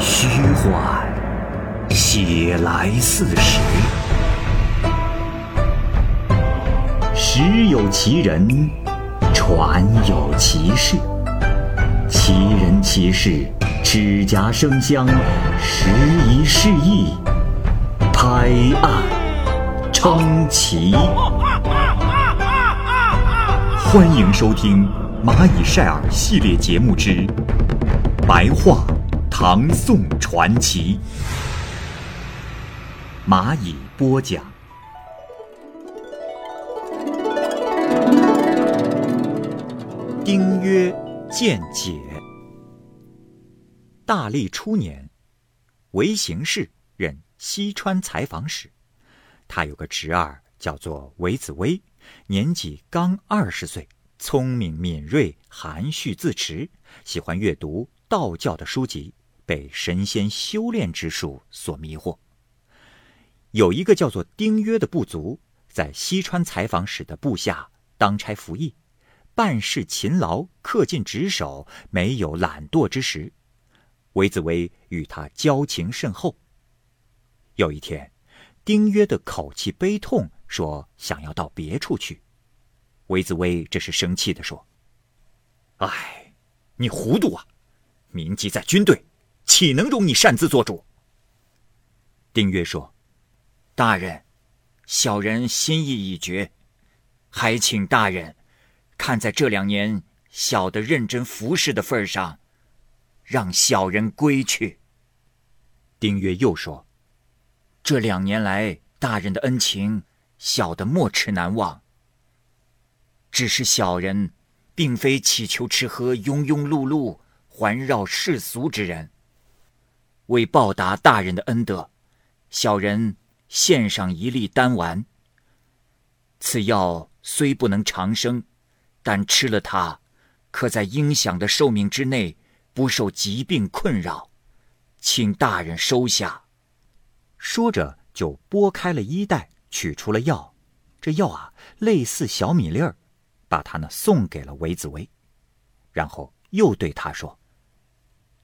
虚幻，写来似实。时有其人，传有其事。其人其事，指甲生香，时移世易，拍案称奇。欢迎收听《蚂蚁晒尔》系列节目之《白话唐宋传奇》，蚂蚁播讲。丁曰见解。大历初年，韦行氏任西川采访使，他有个侄儿叫做韦子威，年纪刚二十岁，聪明敏锐，含蓄自持，喜欢阅读道教的书籍，被神仙修炼之术所迷惑。有一个叫做丁约的部族，在西川采访使的部下当差服役。办事勤劳，恪尽职守，没有懒惰之时。韦子威与他交情甚厚。有一天，丁约的口气悲痛，说想要到别处去。韦子威这是生气的说：“哎，你糊涂啊！铭记在军队，岂能容你擅自做主？”丁月说：“大人，小人心意已决，还请大人。”看在这两年小的认真服侍的份上，让小人归去。丁月又说：“这两年来大人的恩情，小的没齿难忘。只是小人，并非乞求吃喝、庸庸碌碌、环绕世俗之人。为报答大人的恩德，小人献上一粒丹丸。此药虽不能长生。”但吃了它，可在应享的寿命之内不受疾病困扰，请大人收下。说着，就拨开了衣袋，取出了药。这药啊，类似小米粒儿，把它呢送给了韦子威，然后又对他说：“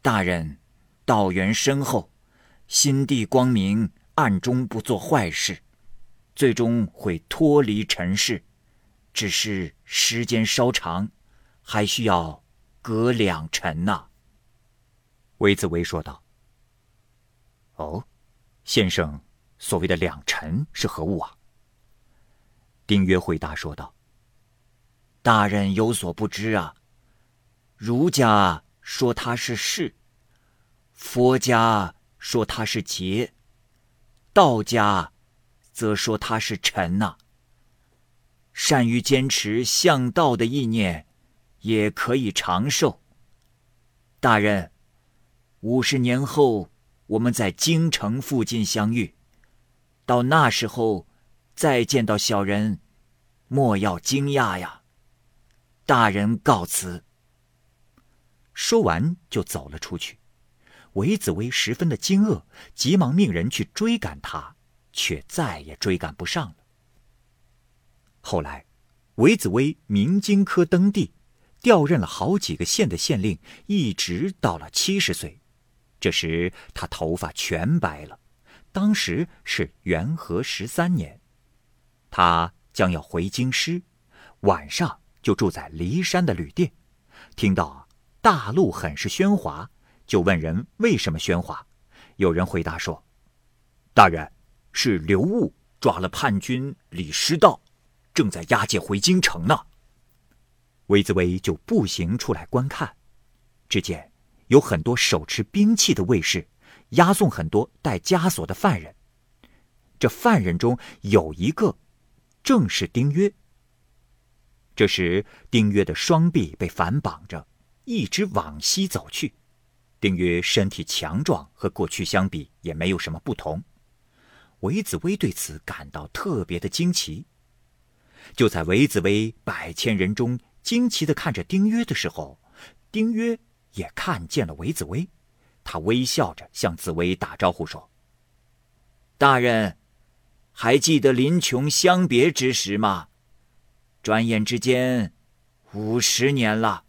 大人，道缘深厚，心地光明，暗中不做坏事，最终会脱离尘世。”只是时间稍长，还需要隔两辰呐。韦子威说道：“哦，先生，所谓的两辰是何物啊？”丁约回答说道：“大人有所不知啊，儒家说它是世，佛家说它是劫，道家则说它是尘呐。”善于坚持向道的意念，也可以长寿。大人，五十年后我们在京城附近相遇，到那时候再见到小人，莫要惊讶呀。大人告辞。说完就走了出去。韦子威十分的惊愕，急忙命人去追赶他，却再也追赶不上了。后来，韦子威明经科登第，调任了好几个县的县令，一直到了七十岁。这时他头发全白了。当时是元和十三年，他将要回京师，晚上就住在骊山的旅店。听到大路很是喧哗，就问人为什么喧哗。有人回答说：“大人，是刘悟抓了叛军李师道。”正在押解回京城呢。韦子威就步行出来观看，只见有很多手持兵器的卫士，押送很多带枷锁的犯人。这犯人中有一个，正是丁约。这时，丁约的双臂被反绑着，一直往西走去。丁约身体强壮，和过去相比也没有什么不同。韦子威对此感到特别的惊奇。就在韦子威百千人中惊奇的看着丁约的时候，丁约也看见了韦子威，他微笑着向紫薇打招呼说：“大人，还记得林琼相别之时吗？转眼之间，五十年了，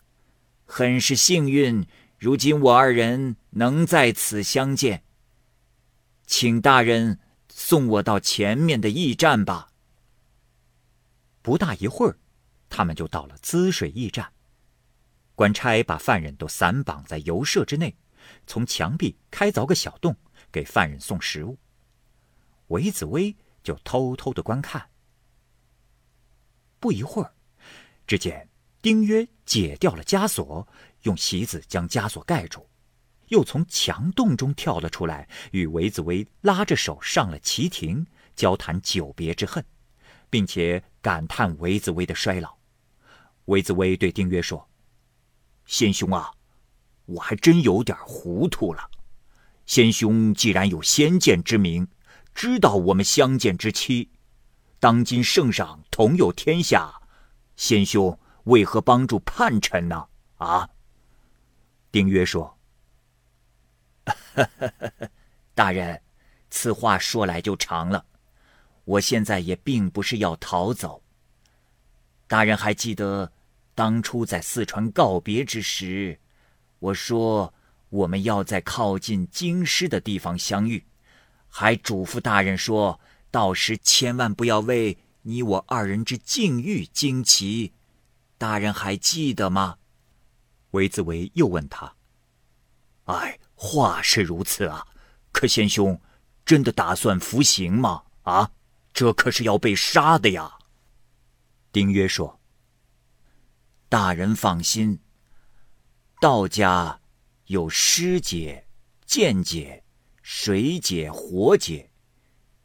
很是幸运，如今我二人能在此相见，请大人送我到前面的驿站吧。”不大一会儿，他们就到了滋水驿站。官差把犯人都散绑在游舍之内，从墙壁开凿个小洞，给犯人送食物。韦子威就偷偷的观看。不一会儿，只见丁约解掉了枷锁，用席子将枷锁盖住，又从墙洞中跳了出来，与韦子威拉着手上了旗亭，交谈久别之恨，并且感叹韦子威的衰老。韦子威对丁曰说。贤兄啊，我还真有点糊涂了。先兄既然有先见之明，知道我们相见之期，当今圣上同有天下，先兄为何帮助叛臣呢？啊？丁约说：“ 大人，此话说来就长了。我现在也并不是要逃走。大人还记得？”当初在四川告别之时，我说我们要在靠近京师的地方相遇，还嘱咐大人说，到时千万不要为你我二人之境遇惊奇。大人还记得吗？韦子维又问他：“哎，话是如此啊，可贤兄真的打算服刑吗？啊，这可是要被杀的呀。”丁约说。大人放心，道家有师解、剑解、水解、火解，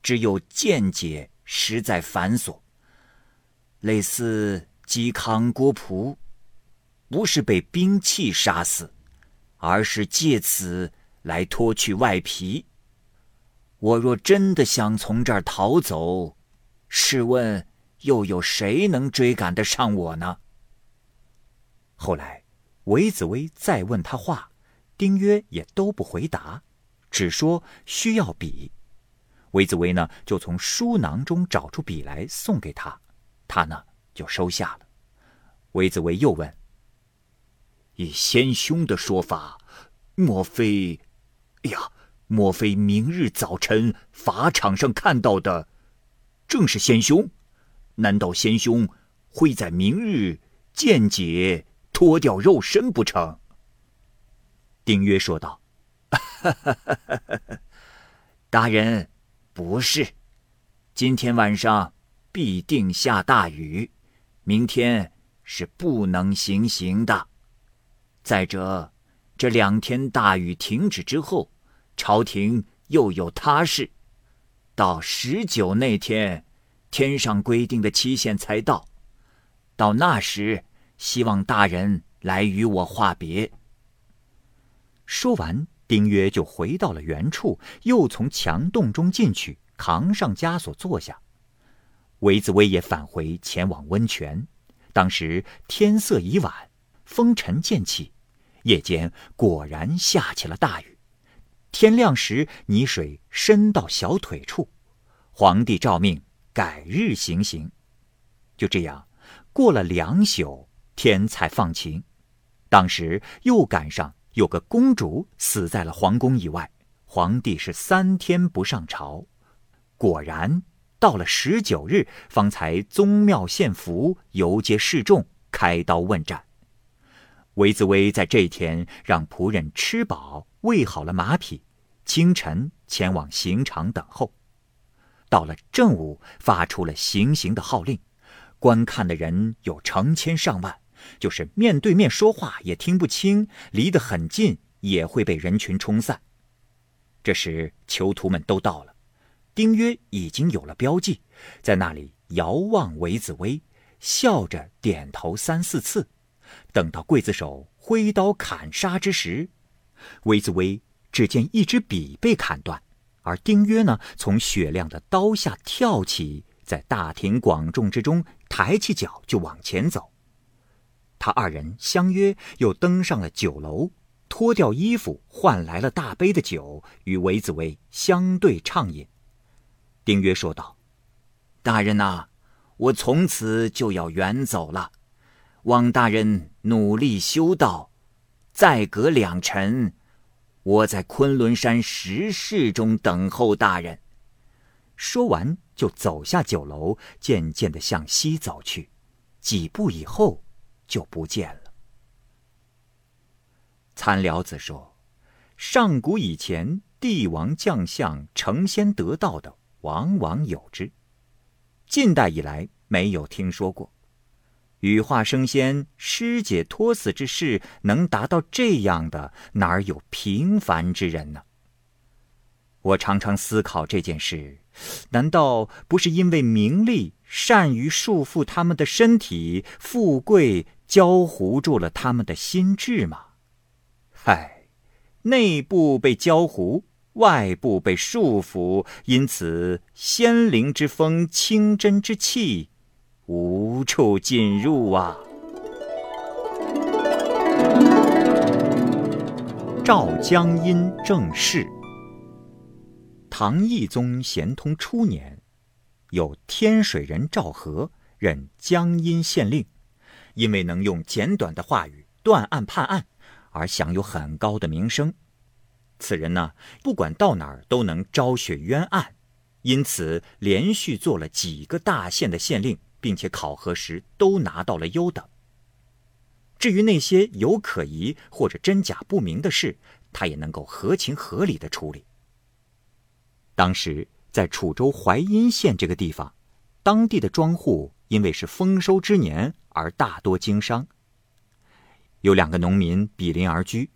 只有剑解实在繁琐。类似嵇康、郭璞，不是被兵器杀死，而是借此来脱去外皮。我若真的想从这儿逃走，试问又有谁能追赶得上我呢？后来，韦子威再问他话，丁约也都不回答，只说需要笔。韦子威呢，就从书囊中找出笔来送给他，他呢就收下了。韦子威又问：“以先兄的说法，莫非……哎呀，莫非明日早晨法场上看到的，正是先兄？难道先兄会在明日见解？”脱掉肉身不成？丁约说道：“ 大人，不是，今天晚上必定下大雨，明天是不能行刑的。再者，这两天大雨停止之后，朝廷又有他事，到十九那天，天上规定的期限才到，到那时。”希望大人来与我话别。说完，丁约就回到了原处，又从墙洞中进去，扛上枷锁坐下。韦子威也返回前往温泉。当时天色已晚，风尘渐起，夜间果然下起了大雨。天亮时，泥水深到小腿处。皇帝诏命改日行刑。就这样，过了两宿。天才放晴，当时又赶上有个公主死在了皇宫以外，皇帝是三天不上朝。果然到了十九日，方才宗庙献福，游街示众，开刀问斩。韦子威在这天让仆人吃饱，喂好了马匹，清晨前往刑场等候。到了正午，发出了行刑的号令，观看的人有成千上万。就是面对面说话也听不清，离得很近也会被人群冲散。这时囚徒们都到了，丁约已经有了标记，在那里遥望韦子威，笑着点头三四次。等到刽子手挥刀砍杀之时，韦子威只见一支笔被砍断，而丁约呢，从雪亮的刀下跳起，在大庭广众之中抬起脚就往前走。他二人相约，又登上了酒楼，脱掉衣服，换来了大杯的酒，与韦子威相对畅饮。丁约说道：“大人呐，我从此就要远走了，望大人努力修道，再隔两辰，我在昆仑山石室中等候大人。”说完，就走下酒楼，渐渐的向西走去。几步以后，就不见了。参辽子说：“上古以前，帝王将相成仙得道的，往往有之；近代以来，没有听说过。羽化升仙、师姐托死之事，能达到这样的，哪儿有平凡之人呢？我常常思考这件事，难道不是因为名利善于束缚他们的身体，富贵焦糊住了他们的心智吗？”唉，内部被焦糊，外部被束缚，因此仙灵之风、清真之气无处进入啊！赵江阴正事。唐懿宗咸通初年，有天水人赵和任江阴县令，因为能用简短的话语断案判案。而享有很高的名声，此人呢，不管到哪儿都能昭雪冤案，因此连续做了几个大县的县令，并且考核时都拿到了优等。至于那些有可疑或者真假不明的事，他也能够合情合理的处理。当时在楚州淮阴县这个地方，当地的庄户因为是丰收之年而大多经商。有两个农民比邻而居，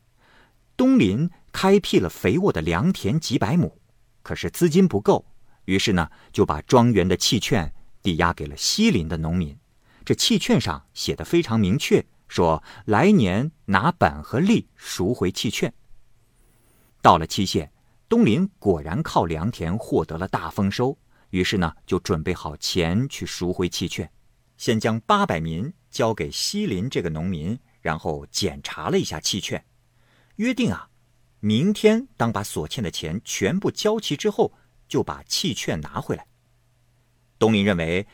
东邻开辟了肥沃的良田几百亩，可是资金不够，于是呢就把庄园的契券抵押给了西林的农民。这契券上写的非常明确，说来年拿本和利赎回契券。到了期限，东林果然靠良田获得了大丰收，于是呢就准备好钱去赎回契券，先将八百民交给西林这个农民。然后检查了一下契券，约定啊，明天当把所欠的钱全部交齐之后，就把契券拿回来。东林认为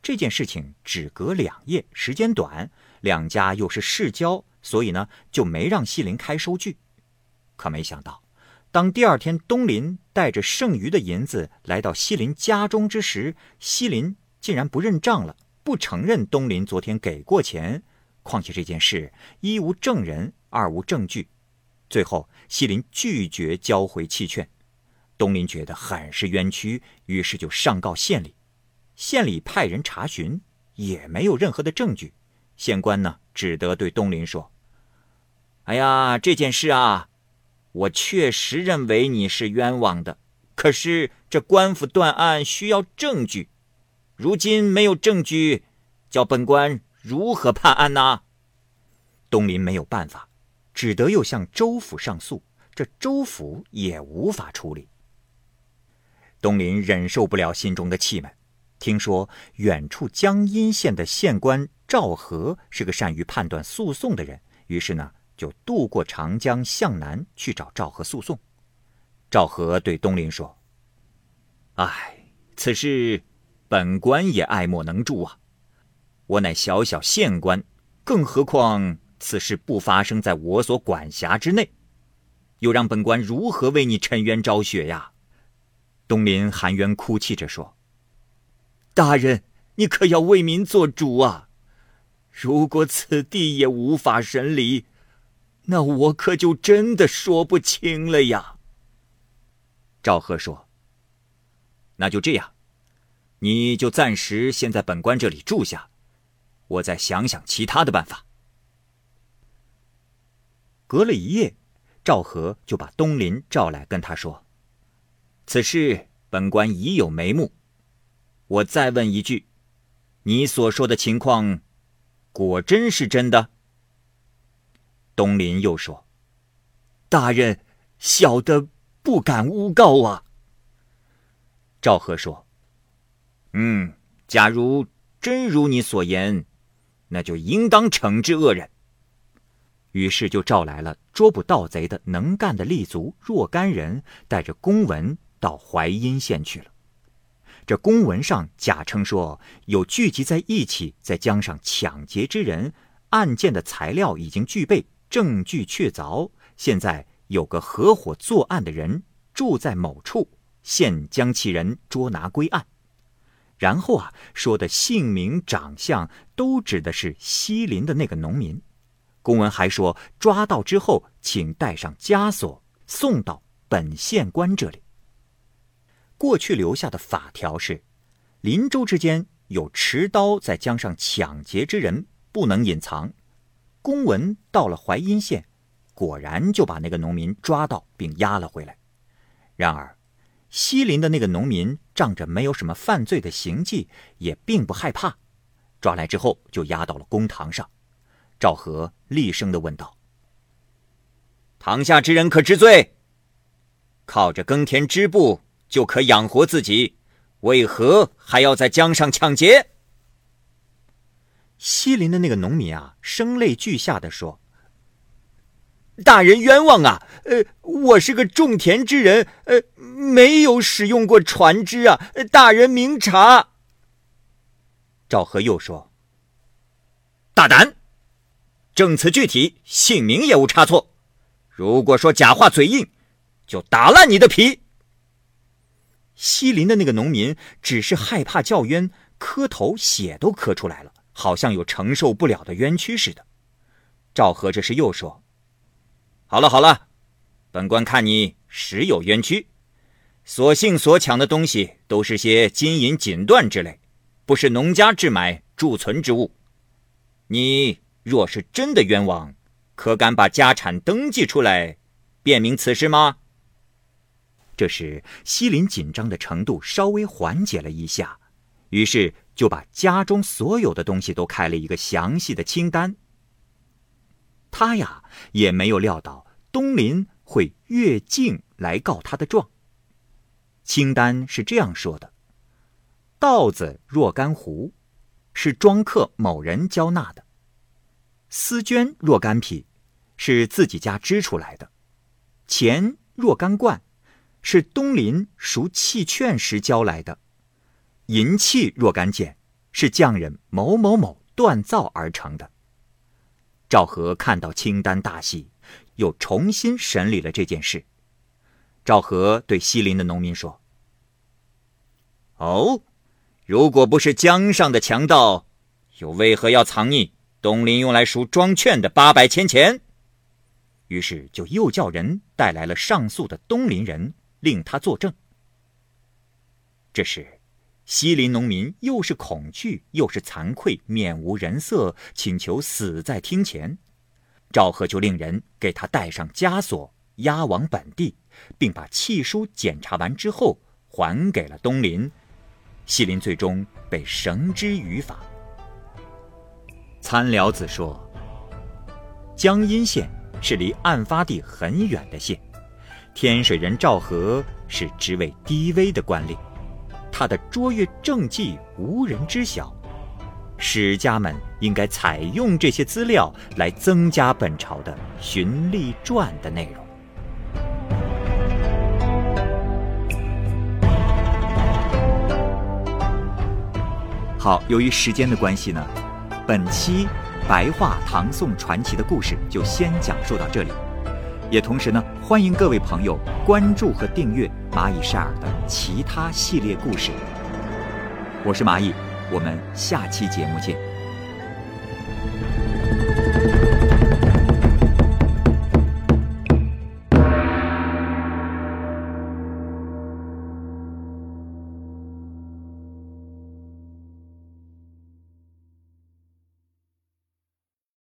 这件事情只隔两夜，时间短，两家又是世交，所以呢就没让西林开收据。可没想到，当第二天东林带着剩余的银子来到西林家中之时，西林竟然不认账了，不承认东林昨天给过钱。况且这件事一无证人，二无证据，最后西林拒绝交回弃券。东林觉得很是冤屈，于是就上告县里。县里派人查询，也没有任何的证据。县官呢，只得对东林说：“哎呀，这件事啊，我确实认为你是冤枉的。可是这官府断案需要证据，如今没有证据，叫本官。”如何判案呢？东林没有办法，只得又向州府上诉。这州府也无法处理。东林忍受不了心中的气闷，听说远处江阴县的县官赵和是个善于判断诉讼的人，于是呢，就渡过长江向南去找赵和诉讼。赵和对东林说：“唉，此事本官也爱莫能助啊。”我乃小小县官，更何况此事不发生在我所管辖之内，又让本官如何为你沉冤昭雪呀？东林含冤哭泣着说：“大人，你可要为民做主啊！如果此地也无法审理，那我可就真的说不清了呀。”赵贺说：“那就这样，你就暂时先在本官这里住下。”我再想想其他的办法。隔了一夜，赵和就把东林召来，跟他说：“此事本官已有眉目。我再问一句，你所说的情况，果真是真的？”东林又说：“大人，小的不敢诬告啊。”赵和说：“嗯，假如真如你所言。”那就应当惩治恶人。于是就召来了捉捕盗贼的能干的立足若干人，带着公文到淮阴县去了。这公文上假称说有聚集在一起在江上抢劫之人，案件的材料已经具备，证据确凿，现在有个合伙作案的人住在某处，现将其人捉拿归案。然后啊，说的姓名、长相都指的是西林的那个农民。公文还说，抓到之后，请带上枷锁，送到本县官这里。过去留下的法条是，林州之间有持刀在江上抢劫之人，不能隐藏。公文到了淮阴县，果然就把那个农民抓到并押了回来。然而，西林的那个农民仗着没有什么犯罪的行迹，也并不害怕，抓来之后就押到了公堂上。赵和厉声的问道：“堂下之人可知罪？靠着耕田织布就可养活自己，为何还要在江上抢劫？”西林的那个农民啊，声泪俱下的说：“大人冤枉啊！呃，我是个种田之人，呃，没有使用过船只啊，大人明察。”赵和又说：“大胆！证词具体，姓名也无差错。如果说假话嘴硬，就打烂你的皮。”西林的那个农民只是害怕叫冤，磕头，血都磕出来了。好像有承受不了的冤屈似的。赵和这时又说：“好了好了，本官看你实有冤屈。所幸所抢的东西都是些金银锦缎之类，不是农家置买贮存之物。你若是真的冤枉，可敢把家产登记出来，辨明此事吗？”这时，西林紧张的程度稍微缓解了一下，于是。就把家中所有的东西都开了一个详细的清单。他呀也没有料到东林会越境来告他的状。清单是这样说的：稻子若干斛，是庄客某人交纳的；丝绢若干匹，是自己家织出来的；钱若干贯，是东林赎契券时交来的。银器若干件，是匠人某某某锻造而成的。赵和看到清单大喜，又重新审理了这件事。赵和对西林的农民说：“哦，如果不是江上的强盗，又为何要藏匿东林用来赎庄券的八百千钱？”于是就又叫人带来了上诉的东林人，令他作证。这时。西林农民又是恐惧又是惭愧，面无人色，请求死在厅前。赵贺就令人给他带上枷锁，押往本地，并把契书检查完之后还给了东林。西林最终被绳之于法。参辽子说：“江阴县是离案发地很远的县，天水人赵和是职位低微的官吏。”他的卓越政绩无人知晓，史家们应该采用这些资料来增加本朝的循吏传的内容。好，由于时间的关系呢，本期白话唐宋传奇的故事就先讲述到这里。也同时呢，欢迎各位朋友关注和订阅蚂蚁晒尔的其他系列故事。我是蚂蚁，我们下期节目见。